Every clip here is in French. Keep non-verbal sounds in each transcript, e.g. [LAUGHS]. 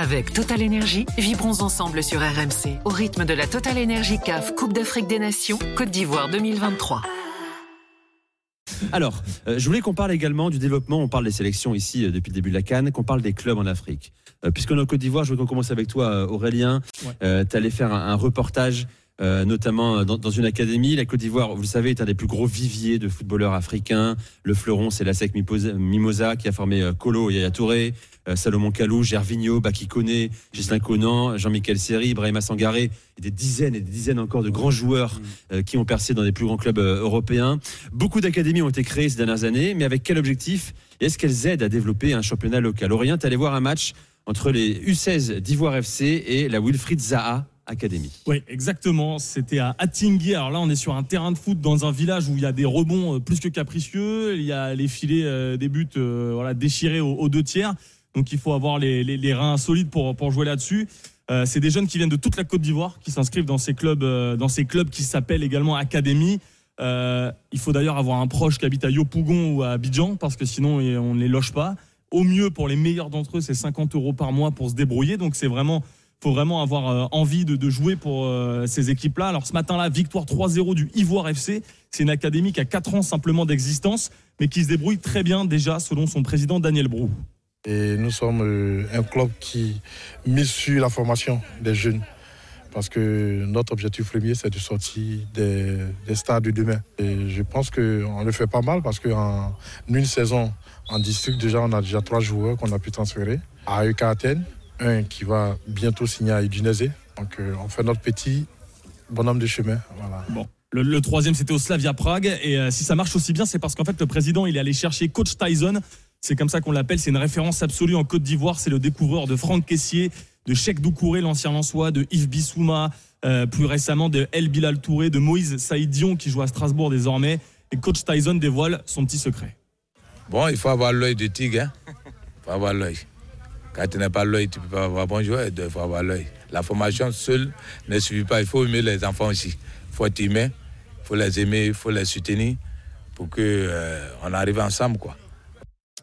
Avec Total Énergie, vibrons ensemble sur RMC au rythme de la Total Énergie CAF Coupe d'Afrique des Nations Côte d'Ivoire 2023. Alors, euh, je voulais qu'on parle également du développement. On parle des sélections ici euh, depuis le début de la Cannes, qu'on parle des clubs en Afrique. Euh, puisqu'on est en Côte d'Ivoire, je veux qu'on commence avec toi, Aurélien. tu allais faire un, reportage notamment dans, une académie. La Côte d'Ivoire, vous le savez, est un des plus gros viviers de footballeurs africains. Le fleuron, c'est la SEC Mimosa qui a formé Kolo et Yaya Touré. Euh, Salomon Kalou, Gervinho, Baki Kone, Gislain Conan, Jean-Michel Seri, Ibrahima Sangaré, et des dizaines et des dizaines encore de grands joueurs mm. euh, qui ont percé dans les plus grands clubs euh, européens. Beaucoup d'académies ont été créées ces dernières années, mais avec quel objectif? Est-ce qu'elles aident à développer un championnat local? Aurélien, tu allé voir un match entre les U16 d'Ivoire FC et la Wilfried Zaha Academy. Oui, exactement. C'était à Attingui. Alors là, on est sur un terrain de foot dans un village où il y a des rebonds plus que capricieux. Il y a les filets des buts voilà, déchirés aux deux tiers. Donc il faut avoir les, reins solides pour, jouer là-dessus. Euh, c'est des jeunes qui viennent de toute la Côte d'Ivoire qui s'inscrivent dans ces clubs, euh, dans ces clubs qui s'appellent également Académie. Euh, il faut d'ailleurs avoir un proche qui habite à Yopougon ou à Abidjan parce que sinon on ne les loge pas. Au mieux, pour les meilleurs d'entre eux, c'est 50 euros par mois pour se débrouiller. Donc c'est vraiment, faut vraiment avoir envie de, jouer pour ces équipes-là. Alors ce matin-là, victoire 3-0 du Ivoire FC. C'est une académie qui a 4 ans simplement d'existence, mais qui se débrouille très bien déjà selon son président Daniel Brou. Et nous sommes euh, un club qui mise sur la formation des jeunes. Parce que notre objectif premier, c'est de sortir des, stades de demain. Et je pense qu'on le fait pas mal parce qu'en une saison, en district, déjà, on a déjà trois joueurs qu'on a pu transférer. À EK Athènes, un qui va bientôt signer à Udinese. Donc, euh, on fait notre petit bonhomme de chemin. Voilà. Bon. Le, troisième, c'était au Slavia Prague. Et euh, si ça marche aussi bien, c'est parce qu'en fait, le président, il est allé chercher coach Tyson c'est comme ça qu'on l'appelle. C'est une référence absolue en Côte d'Ivoire. C'est le découvreur de Franck Caissier, de Cheikh Doucouré, l'ancien Lançois, de Yves Bissouma, euh, plus récemment de El Bilal Touré, de Moïse Saïdion qui joue à Strasbourg désormais. Et coach Tyson dévoile son petit secret. Bon, il faut avoir l'œil de tigre. Hein. Il faut avoir l'œil. Quand tu n'as pas l'œil, tu ne peux pas avoir bon joueur. Il faut avoir l'œil. La formation seule ne suffit pas. Il faut aimer les enfants aussi. Il faut être humain. Il faut les aimer. Il faut les soutenir pour qu'on euh, arrive ensemble. quoi.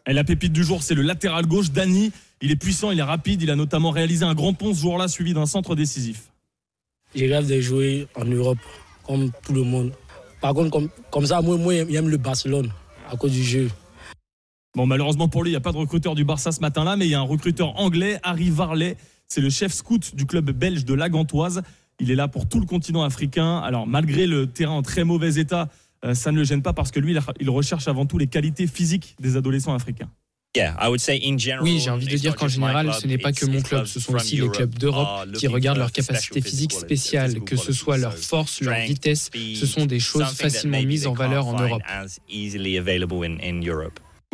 Et la pépite du jour, c'est le latéral gauche, Dani. Il est puissant, il est rapide, il a notamment réalisé un grand pont ce jour-là, suivi d'un centre décisif. J'ai rêve de jouer en Europe, comme tout le monde. Par contre, comme, comme ça, moi, moi j'aime le Barcelone, à cause du jeu. Bon, malheureusement pour lui, il n'y a pas de recruteur du Barça ce matin-là, mais il y a un recruteur anglais, Harry Varley. C'est le chef scout du club belge de la Gantoise. Il est là pour tout le continent africain. Alors, malgré le terrain en très mauvais état, euh, ça ne le gêne pas parce que lui, il recherche avant tout les qualités physiques des adolescents africains. Oui, j'ai envie de dire qu'en général, ce n'est pas que mon club, ce sont aussi les clubs d'Europe qui regardent leurs capacités physiques spéciales, que ce soit leur force, leur vitesse, ce sont des choses facilement mises en valeur en Europe.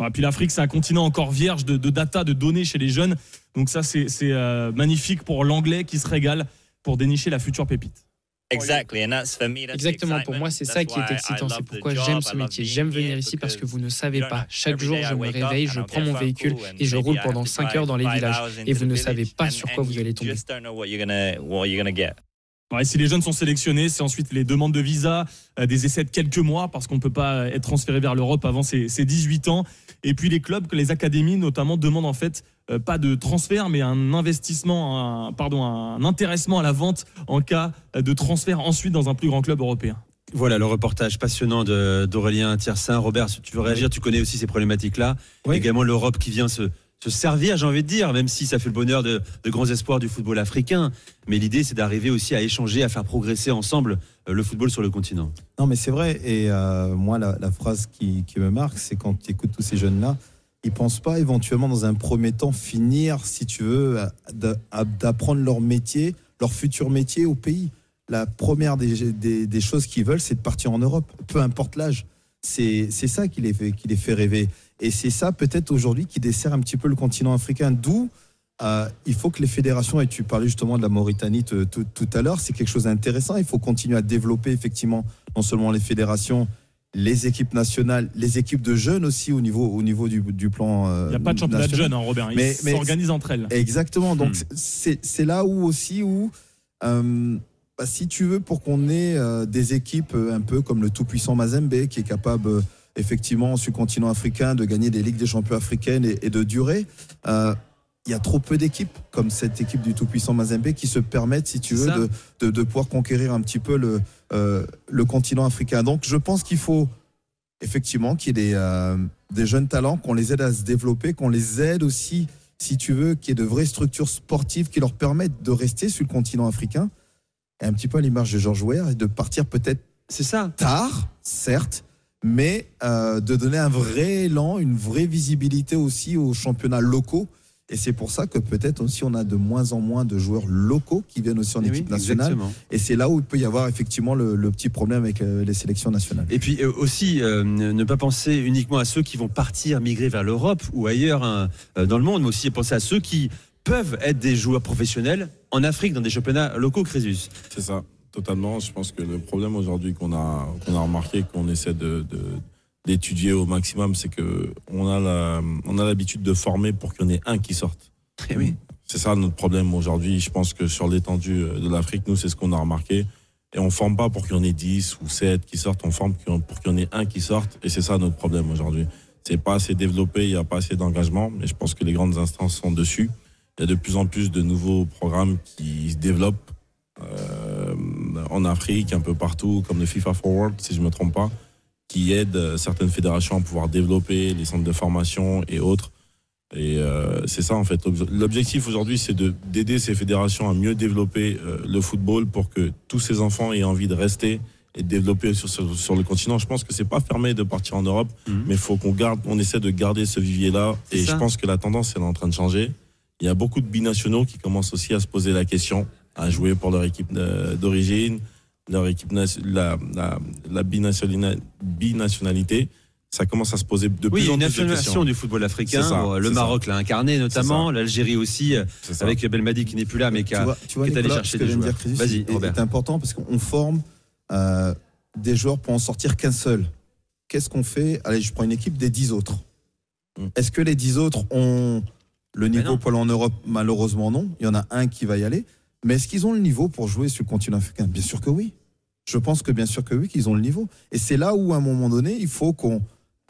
Et puis l'Afrique, c'est un continent encore vierge de, data, de données chez les jeunes. Donc ça, c'est euh, magnifique pour l'anglais qui se régale pour dénicher la future pépite. Exactement, pour moi c'est ça qui est excitant, c'est pourquoi j'aime ce métier. J'aime venir ici parce que vous ne savez pas. Chaque jour je me réveille, je prends mon véhicule et je roule pendant 5 heures dans les villages et vous ne savez pas sur quoi vous allez tomber. Et si les jeunes sont sélectionnés, c'est ensuite les demandes de visa, euh, des essais de quelques mois, parce qu'on ne peut pas être transféré vers l'Europe avant ses, 18 ans. Et puis les clubs, les académies notamment, demandent en fait euh, pas de transfert, mais un investissement, un, pardon, un intéressement à la vente en cas de transfert ensuite dans un plus grand club européen. Voilà le reportage passionnant d'Aurélien Tiersin. Robert, tu veux réagir, tu connais aussi ces problématiques-là. Également l'Europe qui vient se, se servir, j'ai envie de dire, même si ça fait le bonheur de, grands espoirs du football africain. Mais l'idée, c'est d'arriver aussi à échanger, à faire progresser ensemble euh, le football sur le continent. Non, mais c'est vrai. Et euh, moi, la, phrase qui, me marque, c'est quand tu écoutes tous ces jeunes-là, ils pensent pas éventuellement dans un premier temps finir, si tu veux, d'apprendre leur métier, leur futur métier au pays. La première des, choses qu'ils veulent, c'est de partir en Europe, peu importe l'âge. C'est ça qui les, qui les fait rêver. Et c'est ça peut-être aujourd'hui qui dessert un petit peu le continent africain. D'où euh, il faut que les fédérations, et tu parlais justement de la Mauritanie tout à l'heure, c'est quelque chose d'intéressant. Il faut continuer à développer effectivement non seulement les fédérations, les équipes nationales, les équipes de jeunes aussi au niveau, au niveau du, plan. Euh, il n'y a pas de championnat de jeunes, hein, Robert. Ils s'organisent entre elles. Exactement. Donc hmm. c'est là où aussi où. Euh, bah, si tu veux, pour qu'on ait des équipes un peu comme le tout-puissant Mazembe qui est capable effectivement sur le continent africain de gagner des ligues des champions africaines et, de durer. Euh, il y a trop peu d'équipes comme cette équipe du tout-puissant Mazembe qui se permettent, si tu veux, de, de, pouvoir conquérir un petit peu le, euh, le continent africain. Donc je pense qu'il faut effectivement qu'il y ait des, euh, des jeunes talents, qu'on les aide à se développer, qu'on les aide aussi, si tu veux, qu'il y ait de vraies structures sportives qui leur permettent de rester sur le continent africain. Et un petit peu à l'image de George Weah et de partir peut-être c'est ça tard, certes, mais euh, de donner un vrai élan, une vraie visibilité aussi aux championnats locaux et c'est pour ça que peut-être aussi on a de moins en moins de joueurs locaux qui viennent aussi en eh équipe nationale. Et c'est là où il peut y avoir effectivement le, petit problème avec euh, les sélections nationales. Et puis euh, aussi, euh, ne pas penser uniquement à ceux qui vont partir, migrer vers l'Europe ou ailleurs hein, dans le monde, mais aussi penser à ceux qui peuvent être des joueurs professionnels en Afrique dans des championnats locaux, Crésus. C'est ça, totalement. Je pense que le problème aujourd'hui qu'on a, qu'on a remarqué, qu'on essaie de d'étudier au maximum, c'est que on a la, on a l'habitude de former pour qu'il y en ait un qui sorte. Et eh oui. C'est ça notre problème aujourd'hui. Je pense que sur l'étendue de l'Afrique, nous, c'est ce qu'on a remarqué. Et on forme pas pour qu'il y en ait 10 ou 7 qui sortent, on forme pour qu'il y en ait un qui sorte. Et c'est ça notre problème aujourd'hui. C'est pas assez développé, il n'y a pas assez d'engagement, mais je pense que les grandes instances sont dessus. Il y a de plus en plus de nouveaux programmes qui se développent euh, en Afrique, un peu partout, comme le FIFA Forward, si je me trompe pas qui aide euh, certaines fédérations à pouvoir développer les centres de formation et autres. Et euh, c'est ça en fait. L'objectif aujourd'hui, c'est d'aider ces fédérations à mieux développer euh, le football pour que tous ces enfants aient envie de rester et de développer sur, sur, le continent. Je pense que c'est pas fermé de partir en Europe, mhm. mais il faut qu'on garde, on essaie de garder ce vivier-là. Et je pense que la tendance est en train de changer. Il y a beaucoup de binationaux qui commencent aussi à se poser la question, à jouer pour leur équipe d'origine, leur équipe, la, la, la binationalité, ça commence à se poser de plus en plus de questions. du football africain. le Maroc l'a incarné notamment, l'Algérie aussi, avec Belmadi qui n'est plus là, mais qui, a, tu vois, est allé chercher des joueurs. Vas-y, C'est important parce qu'on forme euh, des joueurs pour en sortir qu'un seul. Qu'est-ce qu'on fait? Allez, je prends une équipe des dix autres. Mm. Est-ce que les dix autres ont le niveau pour aller en Europe? Malheureusement non. Il y en a un qui va y aller. Mais est-ce qu'ils ont le niveau pour jouer sur le continent africain? Bien sûr que oui. Je pense que bien sûr que oui, qu'ils ont le niveau. Et c'est là où, à un moment donné, il faut qu'on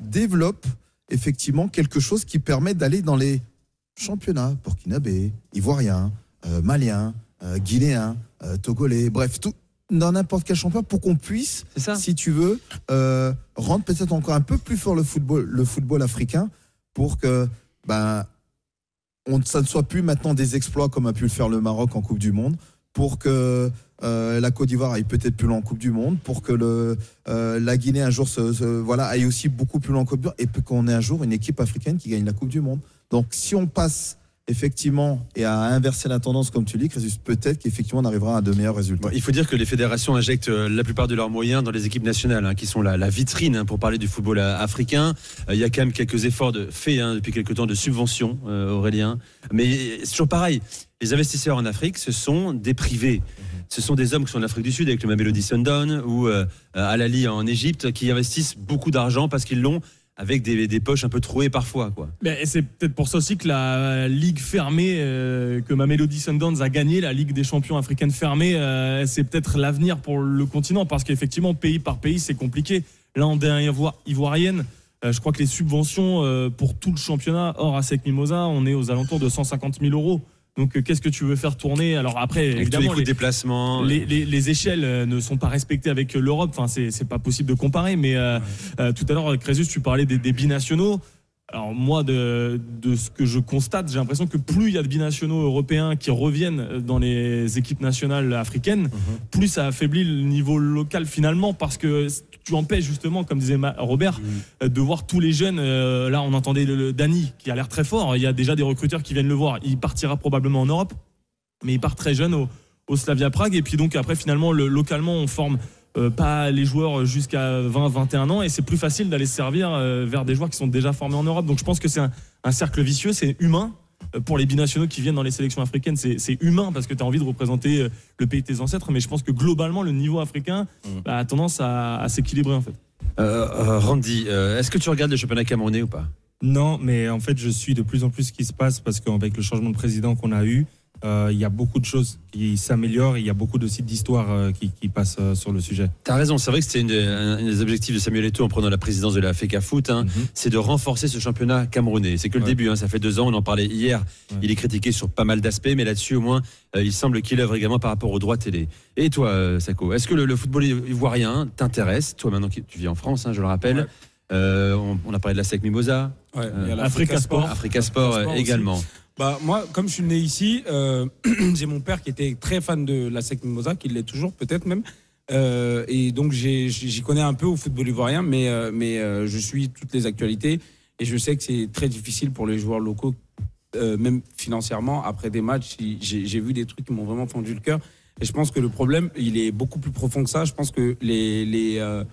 développe effectivement quelque chose qui permet d'aller dans les championnats burkinabé, ivoirien, euh, malien, euh, guinéen, euh, togolais, bref, tout, dans n'importe quel championnat pour qu'on puisse, si tu veux, rendre peut-être encore un peu plus fort le football, le football africain pour que ben, on, ça ne soit plus maintenant des exploits comme a pu le faire le Maroc en Coupe du Monde, pour que euh, la Côte d'Ivoire aille peut-être plus loin en Coupe du Monde, pour que le, euh, la Guinée un jour se, voilà, aille aussi beaucoup plus loin en Coupe du Monde, et qu'on ait un jour une équipe africaine qui gagne la Coupe du Monde. Donc si on passe effectivement, et à inverser la tendance, comme tu dis, peut-être qu'effectivement on arrivera à de meilleurs résultats. il faut dire que les fédérations injectent euh, la plupart de leurs moyens dans les équipes nationales, hein, qui sont la, vitrine hein, pour parler du football euh, africain. Euh, il y a quand même quelques efforts de, faits hein, depuis quelques temps de subvention, Aurélien. Mais c'est toujours pareil. Les investisseurs en Afrique, ce sont des privés. Ce sont des hommes qui sont en Afrique du Sud, avec le Mamelody Sundown ou Al-Ali en Égypte, qui investissent beaucoup d'argent parce qu'ils l'ont avec des, poches un peu trouées parfois. Quoi. Mais c'est peut-être pour ça aussi que la ligue fermée euh, que ma Melody Sundowns a gagné, la ligue des champions africaines fermée, euh, c'est peut-être l'avenir pour le continent parce qu'effectivement, pays par pays, c'est compliqué. Là, en dernière ivoirienne, euh, je crois que les subventions pour tout le championnat hors ASEC Mimosa, on est aux alentours de 150 000 euros. Donc, euh, qu'est-ce que tu veux faire tourner? Alors après, évidemment, les, déplacements, les, les, échelles euh, ne sont pas respectées avec l'Europe. Enfin, c'est pas possible de comparer. Mais euh, tout à l'heure, Crésus, tu parlais des, des binationaux. Alors moi, de, de, ce que je constate, j'ai l'impression que plus il y a de binationaux européens qui reviennent dans les équipes nationales africaines, mhm. plus ça affaiblit le niveau local finalement, parce que tu empêches justement, comme disait Robert, mhm. de voir tous les jeunes. Euh, là, on entendait le, Dani qui a l'air très fort. Il y a déjà des recruteurs qui viennent le voir. Il partira probablement en Europe, mais il part très jeune au, au Slavia Prague. Et puis donc après, finalement, le, localement, on forme euh, pas les joueurs jusqu'à 20-21 ans et c'est plus facile d'aller servir euh, vers des joueurs qui sont déjà formés en Europe. Donc je pense que c'est un, cercle vicieux, c'est humain. Euh, pour les binationaux qui viennent dans les sélections africaines, c'est humain parce que tu as envie de représenter le pays de tes ancêtres, mais je pense que globalement, le niveau africain mm. bah, a tendance à, s'équilibrer en fait. Randy, est-ce que tu regardes le championnat camerounais ou pas? Non, mais en fait, je suis de plus en plus ce qui se passe parce qu'avec le changement de président qu'on a eu, euh, il y a beaucoup de choses qui s'améliorent. Il y a beaucoup aussi d'histoires euh, qui, qui, passent euh, sur le sujet. Tu as raison, c'est vrai que c'était un, des objectifs de Samuel Eto'o en prenant la présidence de la FECA Foot, hein, mhm. c'est de renforcer ce championnat camerounais. C'est que le début, hein, ça fait deux ans, on en parlait hier. Il est critiqué sur pas mal d'aspects, mais là-dessus, au moins, il semble qu'il œuvre également par rapport aux droits télé. Et toi, Sako, est-ce que le, football ivoirien t'intéresse? Toi, maintenant, tu vis en France, hein, je le rappelle. On, a parlé de la SEC Mimosa. Ouais, Africa, Sport. Africa Sport, également. Bah, moi, comme je suis né ici, euh, [CLEARS THROAT] j'ai mon père qui était très fan de la SEC Mimosa, qui l'est toujours peut-être même. Euh, et donc j'y connais un peu au football ivoirien, mais, euh, mais je suis toutes les actualités. Et je sais que c'est très difficile pour les joueurs locaux, même financièrement. Après des matchs, j'ai vu des trucs qui m'ont vraiment fendu le cœur. Et je pense que le problème, il est beaucoup plus profond que ça. Je pense que les, les,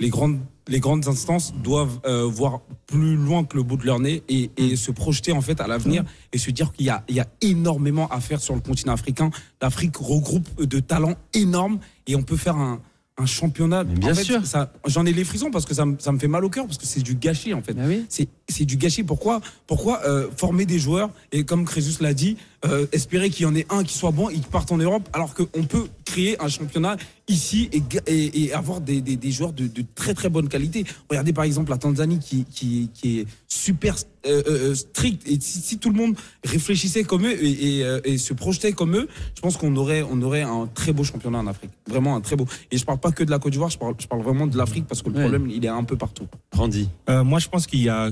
les grandes les grandes instances doivent euh, voir plus loin que le bout de leur nez et, et se projeter en fait à l'avenir et se dire qu'il y a, il y a énormément à faire sur le continent africain. L'Afrique regroupe de talents énormes et on peut faire un, un championnat. bien sûr. J'en ai les frissons parce que ça, ça, me fait mal au cœur parce que c'est du gâchis en fait. Oui. C'est du gâchis. Pourquoi Pourquoi euh, former des joueurs et comme Crésus l'a dit, euh, espérer qu'il y en ait un qui soit bon et qui parte en Europe alors qu'on peut créer un championnat ici et, et, avoir des, des, des joueurs de, de, très très bonne qualité. Regardez par exemple la Tanzanie qui, qui, qui est super euh, euh, strict et si, si, tout le monde réfléchissait comme eux et, et se projetait comme eux, je pense qu'on aurait, on aurait un très beau championnat en Afrique. Vraiment un très beau. Et je parle pas que de la Côte d'Ivoire, je parle, je parle vraiment de l'Afrique parce que le problème il est un peu partout. Randy. Euh, moi je pense qu'il y a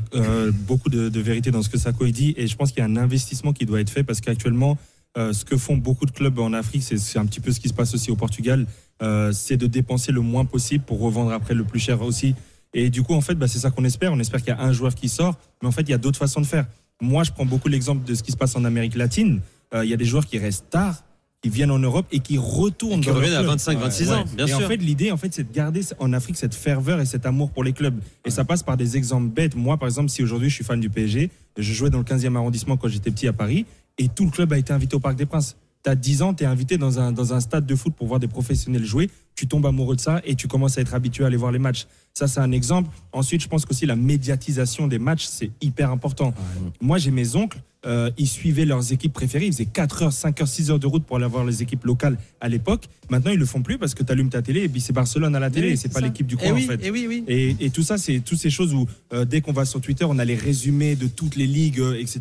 beaucoup de, vérité dans ce que Sako dit et je pense qu'il y a un investissement qui doit être fait parce qu'actuellement ce que font beaucoup de clubs en Afrique, c'est un petit peu ce qui se passe aussi au Portugal euh, c'est de dépenser le moins possible pour revendre après le plus cher aussi. Et du coup, en fait, bah, c'est ça qu'on espère. On espère qu'il y a un joueur qui sort, mais en fait, il y a d'autres façons de faire. Moi, je prends beaucoup l'exemple de ce qui se passe en Amérique latine. Euh, il y a des joueurs qui restent tard, qui viennent en Europe et qui retournent. qui reviennent à 25, 26 ans, bien et sûr. en fait, l'idée, en fait, c'est de garder en Afrique cette ferveur et cet amour pour les clubs. Et ça passe par des exemples bêtes. Moi, par exemple, si aujourd'hui je suis fan du PSG, je jouais dans le 15e arrondissement quand j'étais petit à Paris, et tout le club a été invité au Parc des Princes tu as 10 ans, tu es invité dans un, dans un stade de foot pour voir des professionnels jouer, tu tombes amoureux de ça et tu commences à être habitué à aller voir les matchs. Ça, c'est un exemple. Ensuite, je pense qu'aussi la médiatisation des matchs, c'est hyper important. Moi, j'ai mes oncles, euh, ils suivaient leurs équipes préférées. Ils faisaient 4 heures, 5 heures, 6 heures de route pour aller voir les équipes locales à l'époque. Maintenant, ils le font plus parce que tu allumes ta télé et puis c'est Barcelone à la télé et c'est pas l'équipe du coin en fait. Et, oui, oui. et, tout ça, c'est toutes ces choses où euh, dès qu'on va sur Twitter, on a les résumés de toutes les ligues, euh, etc.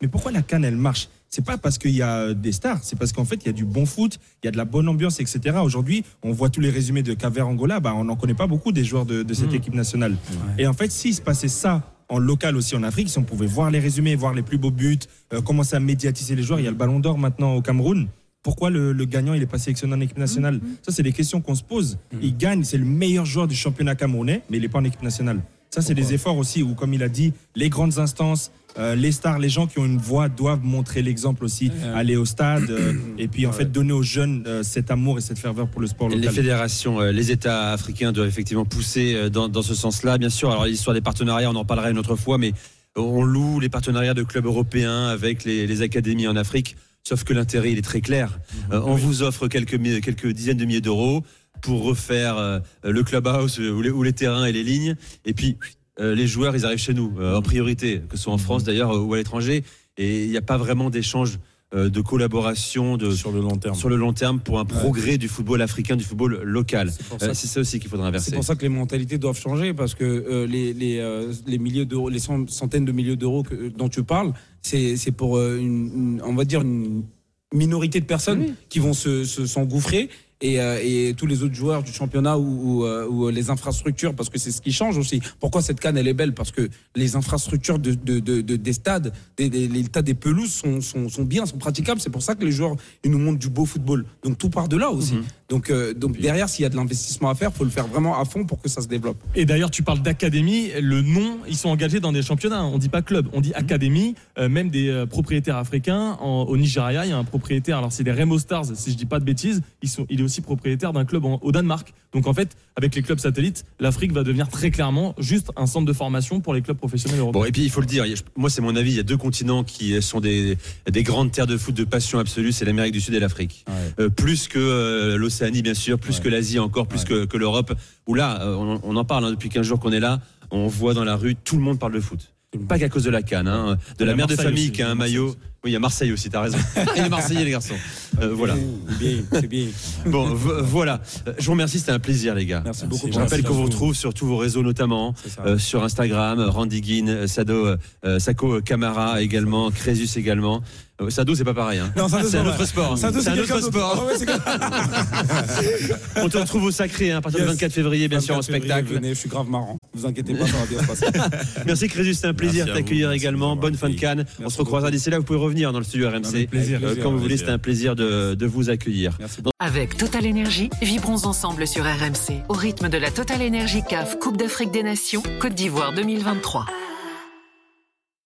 Mais pourquoi la canne, elle marche? C'est pas parce qu'il y a des stars, c'est parce qu'en fait, il y a du bon foot, il y a de la bonne ambiance, etc. Aujourd'hui, on voit tous les résumés de Caver Angola, bah, on n'en connaît pas beaucoup des joueurs de, cette mmh. équipe nationale. Et en fait, s'il se passait ça en local aussi en Afrique, si on pouvait voir les résumés, voir les plus beaux buts, euh, commencer à médiatiser les joueurs, il y a le ballon d'or maintenant au Cameroun. Pourquoi le, gagnant il est pas sélectionné en équipe nationale mmh. Ça, c'est des questions qu'on se pose. Mmh. Il gagne, c'est le meilleur joueur du championnat camerounais, mais il n'est pas en équipe nationale. Ça, c'est des efforts aussi où, comme il a dit, les grandes instances, euh, les stars, les gens qui ont une voix doivent montrer l'exemple aussi, aller au stade euh, [CLEARS THROAT] et puis en fait donner aux jeunes euh, cet amour et cette ferveur pour le sport local. Les fédérations, les États africains doivent effectivement pousser dans, dans ce sens-là, bien sûr. Alors l'histoire des partenariats, on en parlera une autre fois, mais on loue les partenariats de clubs européens avec les, les académies en Afrique. Sauf que l'intérêt, il est très clair. on vous offre quelques, quelques dizaines de milliers d'euros pour refaire le clubhouse ou les, ou les terrains et les lignes. Et puis, les joueurs, ils arrivent chez nous, euh, en priorité, que ce soit en France d'ailleurs ou à l'étranger. Et il n'y a pas vraiment d'échange euh, de collaboration de, sur le long terme. sur le long terme pour un progrès du football africain du football local. C'est ça, aussi qu'il faudra inverser. c'est pour ça que les mentalités doivent changer parce que les, les, les milliers d'euros les centaines de milliers d'euros dont tu parles c'est pour une, on va dire une minorité de personnes qui vont se s'engouffrer euh, et, tous les autres joueurs du championnat ou, euh, ou, les infrastructures, parce que c'est ce qui change aussi. Pourquoi cette canne, elle est belle? Parce que les infrastructures de, de, de, des stades, des, des, les tas des pelouses sont, sont, sont, bien, sont praticables. C'est pour ça que les joueurs, ils nous montrent du beau football. Donc tout part de là aussi. Mhm. Donc, euh, donc derrière, s'il y a de l'investissement à faire, faut le faire vraiment à fond pour que ça se développe. Et d'ailleurs, tu parles d'académie. Le nom, ils sont engagés dans des championnats. On dit pas club, on dit mhm. académie. même des propriétaires africains. au Nigeria, il y a un propriétaire. Alors c'est des Remo Stars, si je dis pas de bêtises. Ils sont, il est aussi propriétaire d'un club au Danemark. Donc en fait, avec les clubs satellites, l'Afrique va devenir très clairement juste un centre de formation pour les clubs professionnels européens. Bon, et puis il faut le dire, moi c'est mon avis, il y a deux continents qui sont des, des grandes terres de foot de passion absolue, c'est l'Amérique du Sud et l'Afrique. Euh, plus que euh, l'Océanie bien sûr, plus que l'Asie encore, plus que, que l'Europe. Où là, euh, on, en parle hein, depuis 15 jours qu'on est là, on voit dans la rue, tout le monde parle de foot. Pas qu'à cause de la canne, hein, de la, mère de famille qui a un maillot Oui, il y a Marseille aussi, t'as raison. [LAUGHS] il est Marseillais, les garçons. Euh, voilà. Bien, c'est bien. Bon, voilà. Euh, je vous remercie, c'était un plaisir, les gars. Merci beaucoup. Je rappelle qu'on vous retrouve sur tous vos réseaux, notamment euh, sur Instagram, Randy Guin, Sado, Sako Camara également, Crésus également. Sado, c'est pas pareil. Hein. c'est un autre sport. c'est un autre sport. [LAUGHS] On te retrouve au Sacré hein, à partir du 24 février, bien sûr, en spectacle. Venez, je suis grave marrant. Vous inquiétez pas, ça va bien se passer. [LAUGHS] Merci Crésus, c'était un plaisir de t'accueillir également. Bonne fin de canne. On se recroisera d'ici là. Vous pouvez revenir dans le studio RMC. Comme vous voulez, c'était un plaisir de, de vous accueillir. Avec Total Énergie, vibrons ensemble sur RMC au rythme de la Total Énergie CAF Coupe d'Afrique des Nations Côte d'Ivoire 2023.